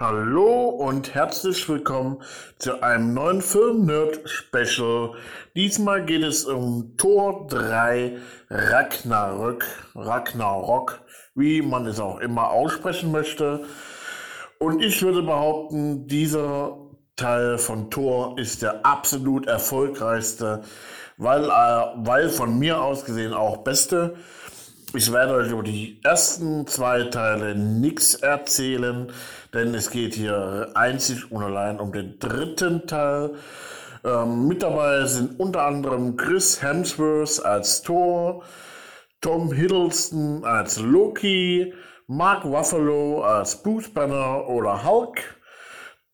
Hallo und herzlich willkommen zu einem neuen Film-Nerd-Special. Diesmal geht es um Tor 3 Ragnarök, Ragnarok, wie man es auch immer aussprechen möchte. Und ich würde behaupten, dieser Teil von Tor ist der absolut erfolgreichste, weil, äh, weil von mir aus gesehen auch beste. Ich werde euch über die ersten zwei Teile nichts erzählen, denn es geht hier einzig und allein um den dritten Teil. Ähm, mit dabei sind unter anderem Chris Hemsworth als Thor, Tom Hiddleston als Loki, Mark Ruffalo als Bruce Banner oder Hulk,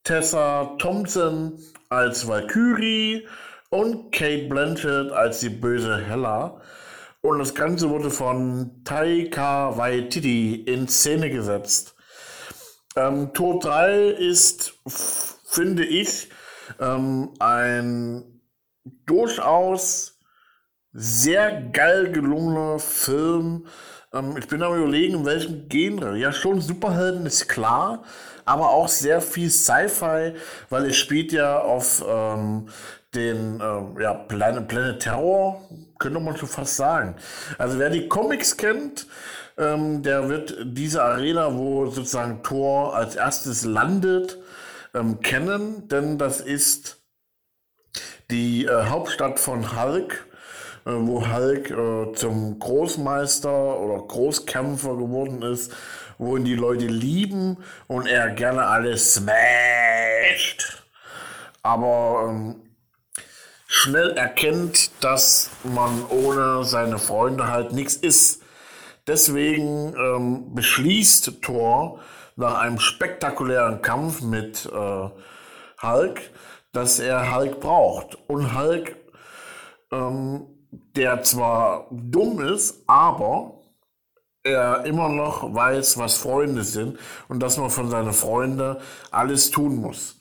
Tessa Thompson als Valkyrie und Kate Blanchett als die böse Hella. Und das Ganze wurde von Taika Waititi in Szene gesetzt. Ähm, Tor 3 ist, finde ich, ähm, ein durchaus sehr geil gelungener Film. Ähm, ich bin am überlegen, in welchem Genre. Ja, schon Superhelden ist klar, aber auch sehr viel Sci-Fi, weil es spielt ja auf ähm, den äh, ja, Planet, Planet Terror, könnte man schon fast sagen. Also wer die Comics kennt, ähm, der wird diese Arena, wo sozusagen Thor als erstes landet, ähm, kennen, denn das ist die äh, Hauptstadt von Hulk, wo Hulk äh, zum Großmeister oder Großkämpfer geworden ist, wo ihn die Leute lieben und er gerne alles smasht. Aber ähm, schnell erkennt, dass man ohne seine Freunde halt nichts ist. Deswegen ähm, beschließt Thor nach einem spektakulären Kampf mit äh, Hulk, dass er Hulk braucht. Und Hulk, ähm, der zwar dumm ist, aber er immer noch weiß, was Freunde sind und dass man von seinen Freunden alles tun muss.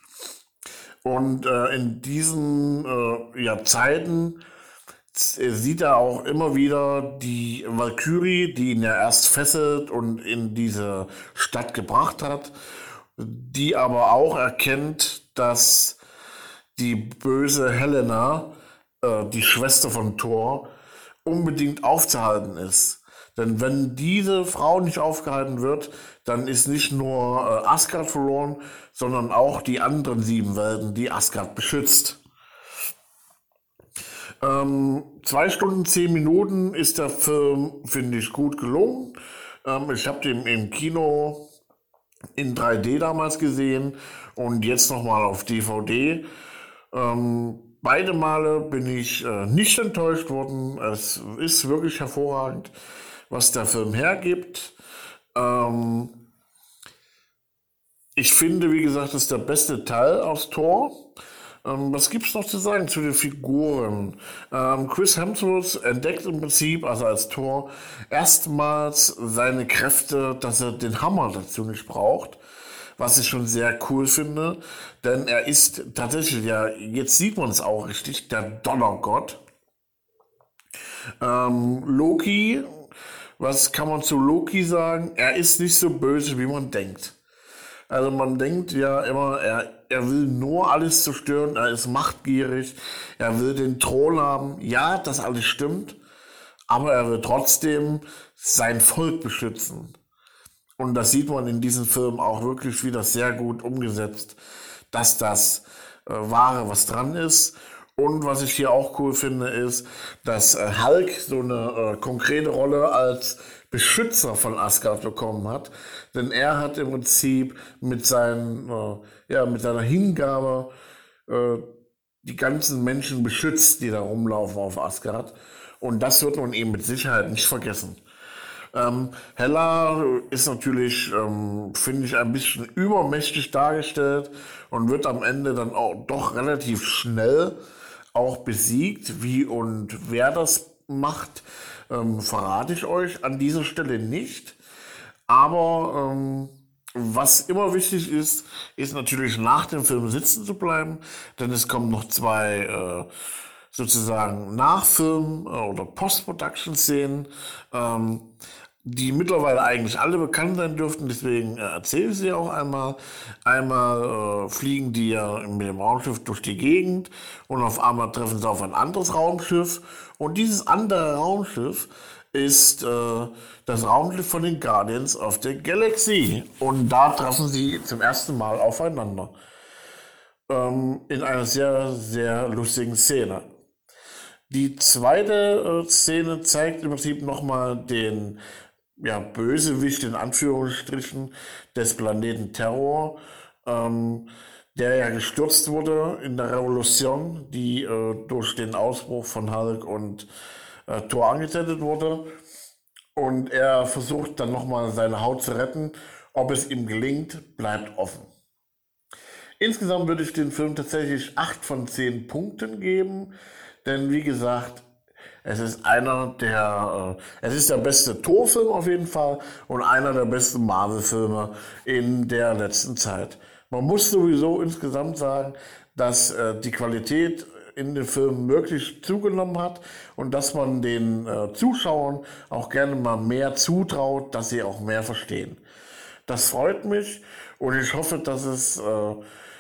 Und äh, in diesen äh, ja, Zeiten sieht er auch immer wieder die Valkyrie, die ihn ja erst fesselt und in diese Stadt gebracht hat, die aber auch erkennt, dass die böse Helena, äh, die Schwester von Thor, unbedingt aufzuhalten ist. Denn wenn diese Frau nicht aufgehalten wird, dann ist nicht nur äh, Asgard verloren, sondern auch die anderen sieben Welten, die Asgard beschützt. Ähm, zwei Stunden, zehn Minuten ist der Film, finde ich, gut gelungen. Ähm, ich habe den im Kino in 3D damals gesehen und jetzt nochmal auf DVD. Ähm, beide Male bin ich äh, nicht enttäuscht worden. Es ist wirklich hervorragend was der Film hergibt. Ähm, ich finde, wie gesagt, das ist der beste Teil aus Tor. Ähm, was es noch zu sagen zu den Figuren? Ähm, Chris Hemsworth entdeckt im Prinzip, also als Tor, erstmals seine Kräfte, dass er den Hammer dazu nicht braucht. Was ich schon sehr cool finde, denn er ist tatsächlich, ja, jetzt sieht man es auch richtig, der Donnergott. Ähm, Loki was kann man zu Loki sagen? Er ist nicht so böse, wie man denkt. Also man denkt ja immer, er, er will nur alles zerstören, er ist machtgierig, er will den Thron haben. Ja, das alles stimmt, aber er will trotzdem sein Volk beschützen. Und das sieht man in diesem Film auch wirklich wieder sehr gut umgesetzt, dass das äh, Wahre, was dran ist. Und was ich hier auch cool finde, ist, dass äh, Hulk so eine äh, konkrete Rolle als Beschützer von Asgard bekommen hat. Denn er hat im Prinzip mit, seinen, äh, ja, mit seiner Hingabe äh, die ganzen Menschen beschützt, die da rumlaufen auf Asgard. Und das wird man eben mit Sicherheit nicht vergessen. Ähm, Hella ist natürlich, ähm, finde ich, ein bisschen übermächtig dargestellt und wird am Ende dann auch doch relativ schnell auch besiegt. Wie und wer das macht, ähm, verrate ich euch an dieser Stelle nicht. Aber ähm, was immer wichtig ist, ist natürlich nach dem Film sitzen zu bleiben, denn es kommen noch zwei äh, sozusagen Nachfilm- oder Post-Production-Szenen. Ähm, die mittlerweile eigentlich alle bekannt sein dürften, deswegen äh, erzähle ich sie auch einmal. Einmal äh, fliegen die ja mit dem Raumschiff durch die Gegend und auf einmal treffen sie auf ein anderes Raumschiff und dieses andere Raumschiff ist äh, das Raumschiff von den Guardians of the Galaxy und da treffen sie zum ersten Mal aufeinander. Ähm, in einer sehr, sehr lustigen Szene. Die zweite äh, Szene zeigt im Prinzip nochmal den ja, Bösewicht in Anführungsstrichen des Planeten Terror, ähm, der ja gestürzt wurde in der Revolution, die äh, durch den Ausbruch von Hulk und äh, Thor angezettelt wurde. Und er versucht dann nochmal seine Haut zu retten. Ob es ihm gelingt, bleibt offen. Insgesamt würde ich den Film tatsächlich 8 von 10 Punkten geben, denn wie gesagt, es ist einer der, äh, es ist der beste Torfilm auf jeden Fall und einer der besten Marvel-Filme in der letzten Zeit. Man muss sowieso insgesamt sagen, dass äh, die Qualität in den Filmen wirklich zugenommen hat und dass man den äh, Zuschauern auch gerne mal mehr zutraut, dass sie auch mehr verstehen. Das freut mich und ich hoffe, dass es äh,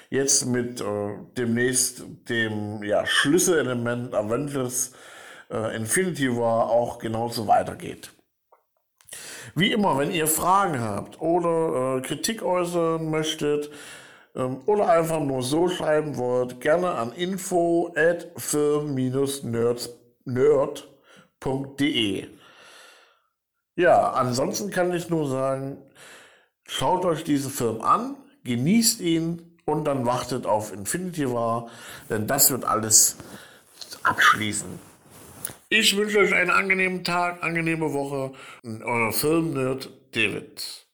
jetzt mit äh, demnächst dem ja, Schlüsselelement Avengers äh, Infinity War auch genauso weitergeht. Wie immer, wenn ihr Fragen habt oder äh, Kritik äußern möchtet ähm, oder einfach nur so schreiben wollt, gerne an info at film-nerd.de. Ja, ansonsten kann ich nur sagen, schaut euch diesen Film an, genießt ihn und dann wartet auf Infinity War, denn das wird alles abschließen. Ich wünsche euch einen angenehmen Tag, angenehme Woche. Euer Filmnerd David.